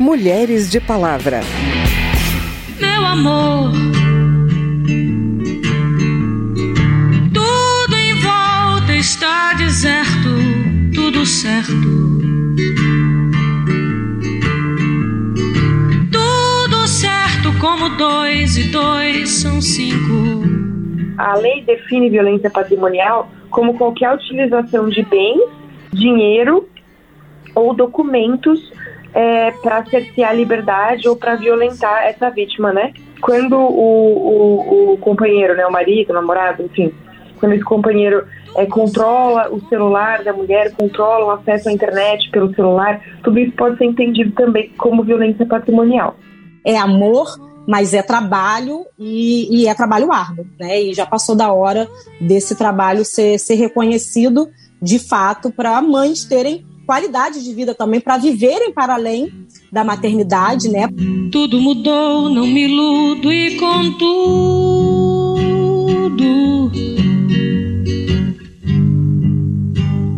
Mulheres de Palavra. Meu amor. Tudo em volta está deserto, tudo certo. Tudo certo como dois e dois são cinco. A lei define violência patrimonial como qualquer utilização de bens, dinheiro ou documentos é, para cercear a liberdade ou para violentar essa vítima, né? Quando o, o, o, companheiro, né, o marido, o namorado, enfim, quando esse companheiro é, controla o celular da mulher, controla o acesso à internet pelo celular, tudo isso pode ser entendido também como violência patrimonial. É amor, mas é trabalho e, e é trabalho árduo, né? E já passou da hora desse trabalho ser, ser reconhecido de fato para mães terem qualidade de vida também para viverem para além da maternidade, né? Tudo mudou, não me iludo e com tudo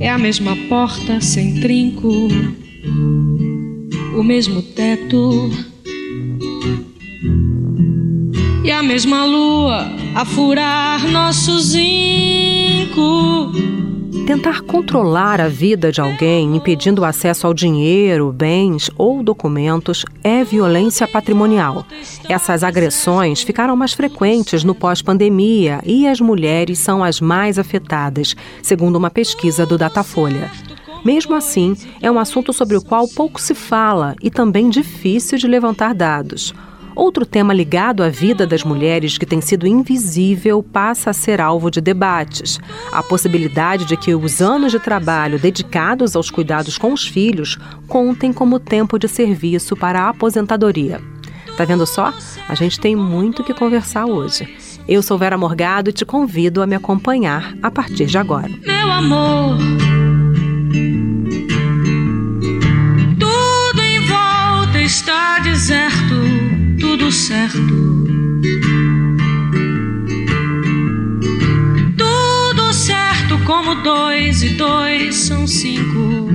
é a mesma porta sem trinco, o mesmo teto e a mesma lua a furar nosso zinco. Tentar controlar a vida de alguém, impedindo o acesso ao dinheiro, bens ou documentos, é violência patrimonial. Essas agressões ficaram mais frequentes no pós-pandemia e as mulheres são as mais afetadas, segundo uma pesquisa do Datafolha. Mesmo assim, é um assunto sobre o qual pouco se fala e também difícil de levantar dados. Outro tema ligado à vida das mulheres que tem sido invisível passa a ser alvo de debates. A possibilidade de que os anos de trabalho dedicados aos cuidados com os filhos contem como tempo de serviço para a aposentadoria. Tá vendo só? A gente tem muito que conversar hoje. Eu sou Vera Morgado e te convido a me acompanhar a partir de agora. Meu amor. Dois e dois são cinco.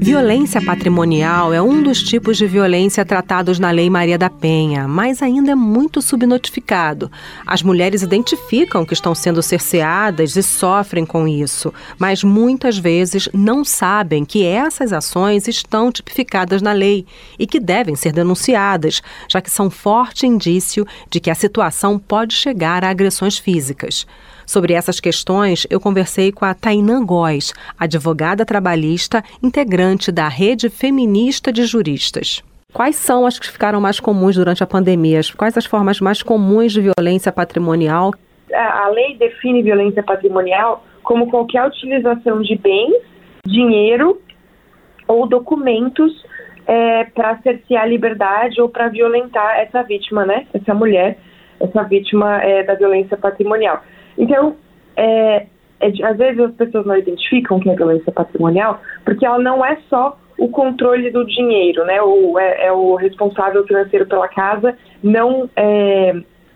Violência patrimonial é um dos tipos de violência tratados na Lei Maria da Penha, mas ainda é muito subnotificado. As mulheres identificam que estão sendo cerceadas e sofrem com isso, mas muitas vezes não sabem que essas ações estão tipificadas na lei e que devem ser denunciadas, já que são forte indício de que a situação pode chegar a agressões físicas. Sobre essas questões, eu conversei com a Tainã Góes, advogada trabalhista, integrante da Rede Feminista de Juristas. Quais são as que ficaram mais comuns durante a pandemia? Quais as formas mais comuns de violência patrimonial? A lei define violência patrimonial como qualquer utilização de bens, dinheiro ou documentos é, para cercear a liberdade ou para violentar essa vítima, né? Essa mulher, essa vítima é, da violência patrimonial. Então, é, é, às vezes as pessoas não identificam que é violência patrimonial, porque ela não é só o controle do dinheiro, né? O, é, é o responsável financeiro pela casa não é,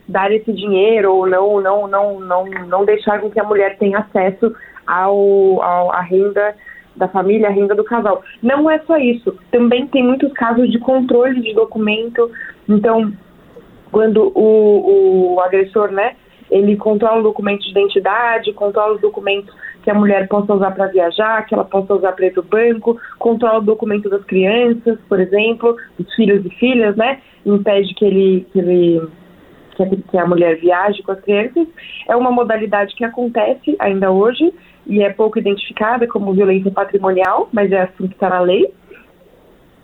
dar esse dinheiro ou não, não, não, não, não deixar com que a mulher tenha acesso ao, ao à renda da família, a renda do casal. Não é só isso. Também tem muitos casos de controle de documento. Então, quando o, o agressor, né, ele controla o documento de identidade, controla os documentos que a mulher possa usar para viajar, que ela possa usar para ir para o banco, controla o documento das crianças, por exemplo, dos filhos e filhas, né? Impede que ele, que ele que a mulher viaje com as crianças. É uma modalidade que acontece ainda hoje e é pouco identificada como violência patrimonial, mas é assim que está na lei.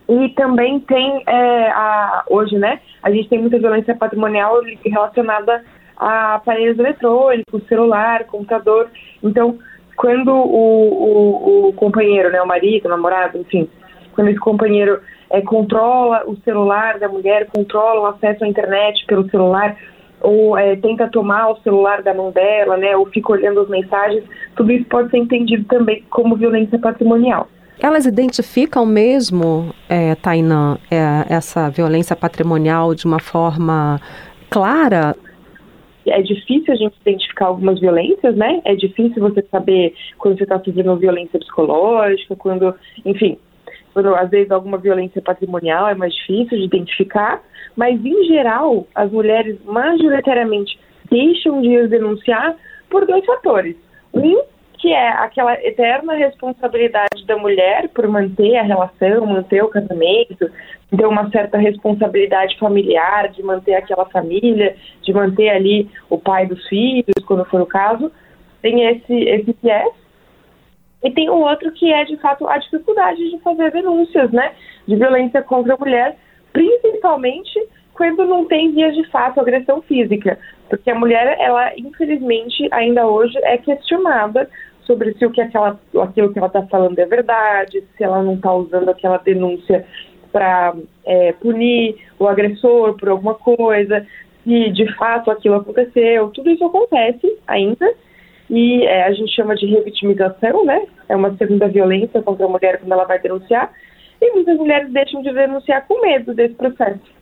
E também tem, é, a, hoje, né, a gente tem muita violência patrimonial relacionada a aparelhos eletrônicos, celular, computador. Então, quando o, o, o companheiro, né, o marido, o namorado, enfim, quando esse companheiro é, controla o celular da mulher, controla o acesso à internet pelo celular, ou é, tenta tomar o celular da mão dela, né, ou fica olhando as mensagens, tudo isso pode ser entendido também como violência patrimonial. Elas identificam mesmo, é, Tainã, é, essa violência patrimonial de uma forma clara é difícil a gente identificar algumas violências, né? É difícil você saber quando você está sofrendo violência psicológica, quando, enfim, quando às vezes alguma violência patrimonial é mais difícil de identificar, mas em geral as mulheres majoritariamente deixam de denunciar por dois fatores. Um, que é aquela eterna responsabilidade da mulher por manter a relação, manter o casamento, ter uma certa responsabilidade familiar de manter aquela família, de manter ali o pai dos filhos, quando for o caso. Tem esse, esse viés e tem o outro que é, de fato, a dificuldade de fazer denúncias, né, de violência contra a mulher, principalmente quando não tem vias de fato agressão física, porque a mulher, ela, infelizmente, ainda hoje é questionada sobre se o que aquela, aquilo que ela está falando é verdade, se ela não está usando aquela denúncia para é, punir o agressor por alguma coisa, se de fato aquilo aconteceu, tudo isso acontece ainda, e é, a gente chama de revitimização, né? É uma segunda violência contra a mulher quando ela vai denunciar. E muitas mulheres deixam de denunciar com medo desse processo.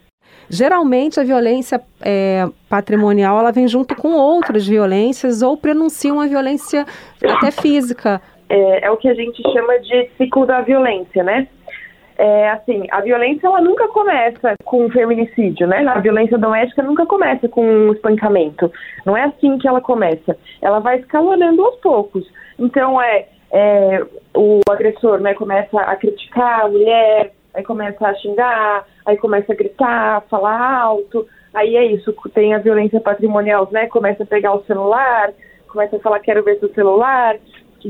Geralmente a violência é, patrimonial ela vem junto com outras violências ou prenunciam a violência até física. É, é o que a gente chama de ciclo da violência, né? é, assim, a violência ela nunca começa com feminicídio, né? A violência doméstica nunca começa com um espancamento. Não é assim que ela começa. Ela vai escalonando aos poucos. Então é, é o agressor, né, começa a criticar a mulher, aí começa a xingar, aí começa a gritar, falar alto. Aí é isso, tem a violência patrimonial, né? Começa a pegar o celular, começa a falar quero ver seu celular,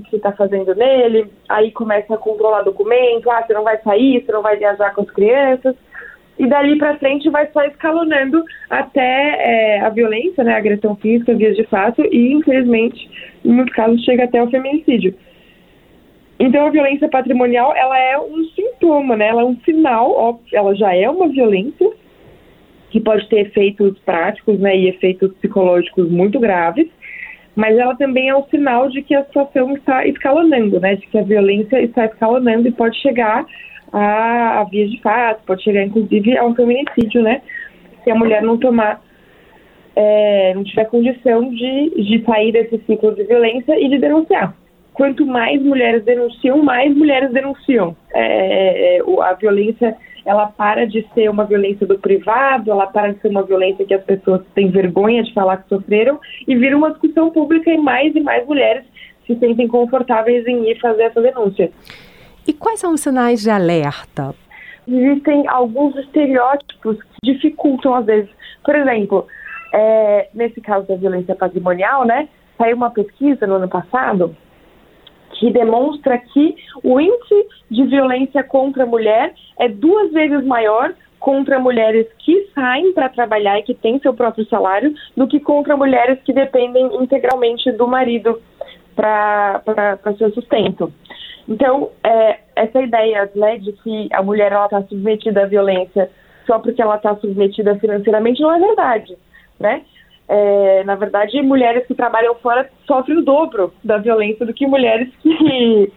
que você está fazendo nele, aí começa a controlar documento, ah, você não vai sair, você não vai viajar com as crianças, e dali para frente vai só escalonando até é, a violência, né, a agressão física, vias de fato, e infelizmente, em muitos casos, chega até o feminicídio. Então a violência patrimonial, ela é um sintoma, né, ela é um sinal, ó, ela já é uma violência, que pode ter efeitos práticos, né, e efeitos psicológicos muito graves, mas ela também é um sinal de que a situação está escalonando, né? De que a violência está escalonando e pode chegar a, a vias de fato, pode chegar inclusive a um feminicídio, né? Se a mulher não tomar, é, não tiver condição de, de sair desse ciclo de violência e de denunciar. Quanto mais mulheres denunciam, mais mulheres denunciam. É, é, é a violência ela para de ser uma violência do privado, ela para de ser uma violência que as pessoas têm vergonha de falar que sofreram e vira uma discussão pública e mais e mais mulheres se sentem confortáveis em ir fazer essa denúncia. E quais são os sinais de alerta? Existem alguns estereótipos que dificultam às vezes. Por exemplo, é, nesse caso da violência patrimonial, né? Saiu uma pesquisa no ano passado que demonstra que o índice de violência contra a mulher é duas vezes maior contra mulheres que saem para trabalhar e que têm seu próprio salário do que contra mulheres que dependem integralmente do marido para seu sustento. Então, é, essa ideia né, de que a mulher está submetida à violência só porque ela está submetida financeiramente não é verdade, né? É, na verdade, mulheres que trabalham fora sofrem o dobro da violência do que mulheres que,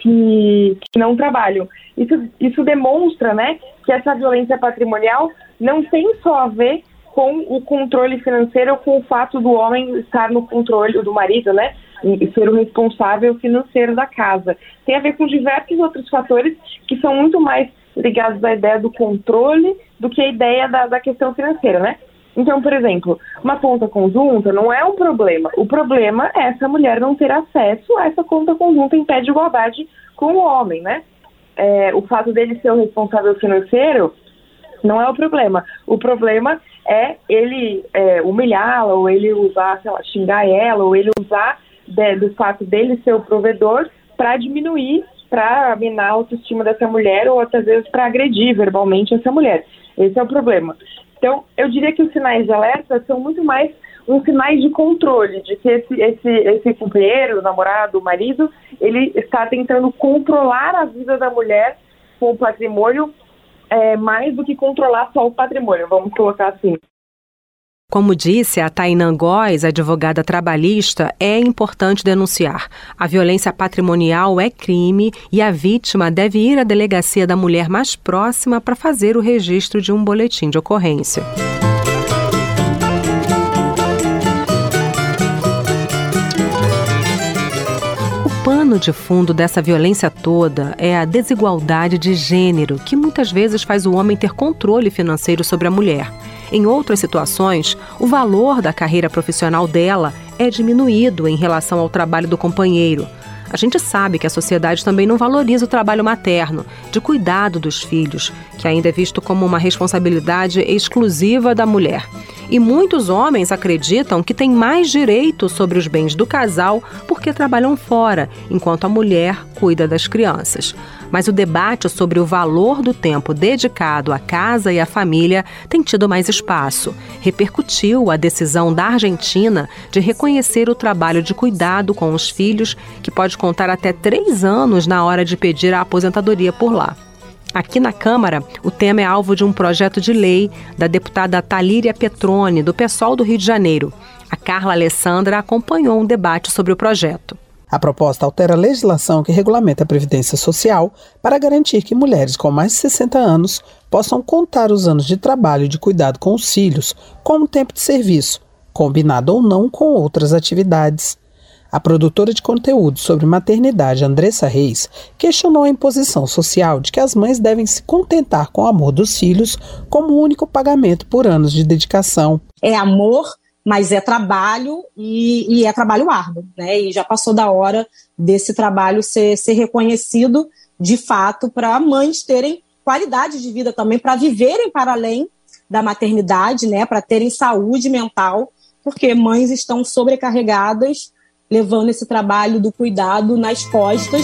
que, que não trabalham. Isso, isso demonstra né, que essa violência patrimonial não tem só a ver com o controle financeiro ou com o fato do homem estar no controle do marido, né? E ser o responsável financeiro da casa. Tem a ver com diversos outros fatores que são muito mais ligados à ideia do controle do que a ideia da, da questão financeira, né? Então, por exemplo, uma conta conjunta não é um problema. O problema é essa mulher não ter acesso a essa conta conjunta em pé de igualdade com o homem, né? É, o fato dele ser o responsável financeiro não é o problema. O problema é ele é, humilhá-la, ou ele usar, sei lá, xingar ela, ou ele usar de, do fato dele ser o provedor para diminuir, para minar a autoestima dessa mulher, ou até vezes para agredir verbalmente essa mulher. Esse é o problema. Então, eu diria que os sinais de alerta são muito mais um sinais de controle, de que esse, esse, esse companheiro, o namorado, o marido, ele está tentando controlar a vida da mulher com o patrimônio é, mais do que controlar só o patrimônio, vamos colocar assim. Como disse a Tainan Góes, advogada trabalhista, é importante denunciar. A violência patrimonial é crime e a vítima deve ir à delegacia da mulher mais próxima para fazer o registro de um boletim de ocorrência. Pano de fundo dessa violência toda é a desigualdade de gênero, que muitas vezes faz o homem ter controle financeiro sobre a mulher. Em outras situações, o valor da carreira profissional dela é diminuído em relação ao trabalho do companheiro. A gente sabe que a sociedade também não valoriza o trabalho materno, de cuidado dos filhos, que ainda é visto como uma responsabilidade exclusiva da mulher. E muitos homens acreditam que têm mais direito sobre os bens do casal porque trabalham fora, enquanto a mulher cuida das crianças. Mas o debate sobre o valor do tempo dedicado à casa e à família tem tido mais espaço. Repercutiu a decisão da Argentina de reconhecer o trabalho de cuidado com os filhos, que pode contar até três anos na hora de pedir a aposentadoria por lá. Aqui na Câmara, o tema é alvo de um projeto de lei da deputada Talíria Petrone, do PSOL do Rio de Janeiro. A Carla Alessandra acompanhou um debate sobre o projeto. A proposta altera a legislação que regulamenta a Previdência Social para garantir que mulheres com mais de 60 anos possam contar os anos de trabalho e de cuidado com os filhos como tempo de serviço, combinado ou não com outras atividades. A produtora de conteúdo sobre maternidade, Andressa Reis, questionou a imposição social de que as mães devem se contentar com o amor dos filhos como único pagamento por anos de dedicação. É amor, mas é trabalho e, e é trabalho árduo, né? E já passou da hora desse trabalho ser, ser reconhecido de fato para mães terem qualidade de vida também, para viverem para além da maternidade, né? Para terem saúde mental, porque mães estão sobrecarregadas levando esse trabalho do cuidado nas costas.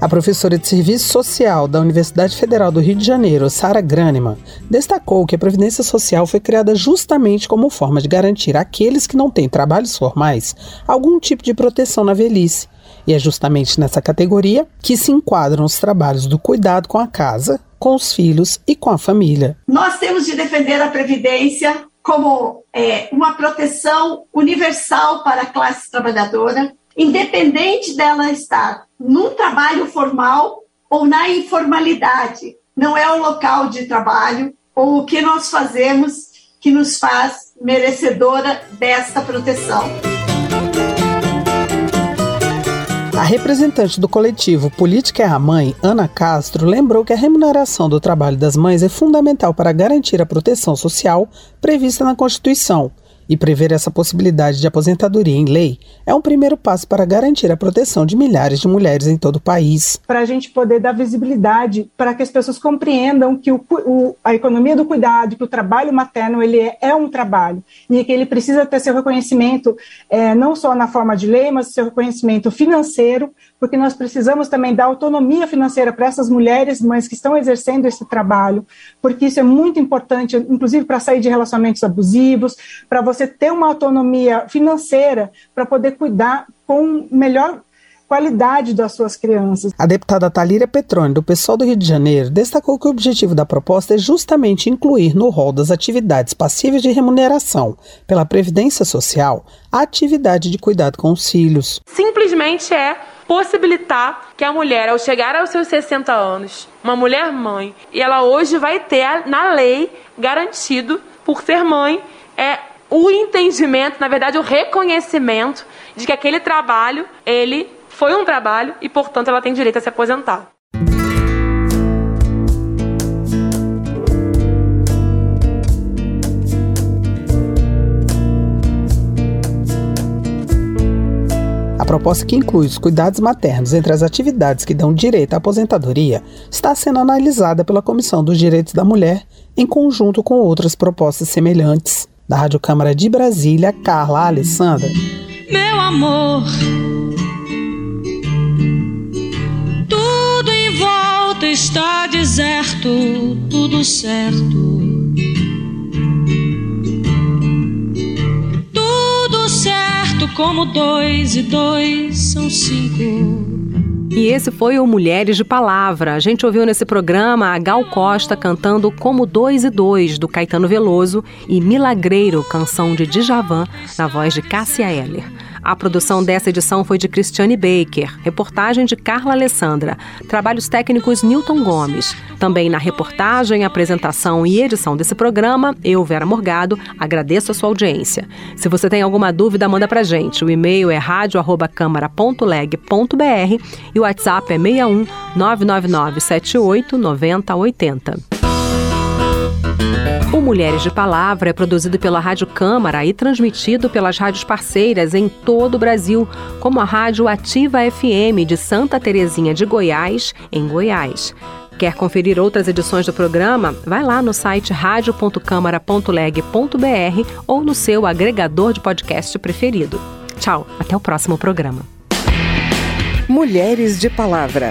A professora de Serviço Social da Universidade Federal do Rio de Janeiro, Sara Graneman, destacou que a Previdência Social foi criada justamente como forma de garantir àqueles que não têm trabalhos formais algum tipo de proteção na velhice. E é justamente nessa categoria que se enquadram os trabalhos do cuidado com a casa, com os filhos e com a família. Nós temos de defender a Previdência como é, uma proteção universal para a classe trabalhadora, independente dela estar num trabalho formal ou na informalidade. Não é o local de trabalho ou o que nós fazemos que nos faz merecedora desta proteção. A representante do coletivo Política é a Mãe, Ana Castro, lembrou que a remuneração do trabalho das mães é fundamental para garantir a proteção social prevista na Constituição e prever essa possibilidade de aposentadoria em lei é um primeiro passo para garantir a proteção de milhares de mulheres em todo o país. Para a gente poder dar visibilidade, para que as pessoas compreendam que o, o, a economia do cuidado, que o trabalho materno ele é, é, um trabalho e que ele precisa ter seu reconhecimento é, não só na forma de lei, mas seu reconhecimento financeiro, porque nós precisamos também dar autonomia financeira para essas mulheres, mães que estão exercendo esse trabalho, porque isso é muito importante, inclusive para sair de relacionamentos abusivos, para você você ter uma autonomia financeira para poder cuidar com melhor qualidade das suas crianças. A deputada Talíria Petrone, do PSOL do Rio de Janeiro, destacou que o objetivo da proposta é justamente incluir no rol das atividades passíveis de remuneração pela Previdência Social a atividade de cuidado com os filhos. Simplesmente é possibilitar que a mulher, ao chegar aos seus 60 anos, uma mulher mãe, e ela hoje vai ter na lei garantido, por ser mãe, é o entendimento, na verdade, o reconhecimento de que aquele trabalho, ele foi um trabalho e, portanto, ela tem direito a se aposentar. A proposta que inclui os cuidados maternos entre as atividades que dão direito à aposentadoria está sendo analisada pela Comissão dos Direitos da Mulher em conjunto com outras propostas semelhantes. Da Rádio Câmara de Brasília, Carla Alessandra. Meu amor, tudo em volta está deserto, tudo certo. Tudo certo como dois e dois são cinco. E esse foi o Mulheres de Palavra. A gente ouviu nesse programa a Gal Costa cantando Como Dois e Dois, do Caetano Veloso, e Milagreiro, canção de Djavan, na voz de Cássia Eller. A produção dessa edição foi de Cristiane Baker, reportagem de Carla Alessandra, trabalhos técnicos Newton Gomes. Também na reportagem, apresentação e edição desse programa, eu, Vera Morgado, agradeço a sua audiência. Se você tem alguma dúvida, manda pra gente. O e-mail é radio@câmara.leg.br e o WhatsApp é 61 999 78 9080. O Mulheres de Palavra é produzido pela Rádio Câmara e transmitido pelas rádios parceiras em todo o Brasil, como a Rádio Ativa FM de Santa Terezinha de Goiás, em Goiás. Quer conferir outras edições do programa? Vai lá no site radio.câmara.leg.br ou no seu agregador de podcast preferido. Tchau, até o próximo programa. Mulheres de Palavra.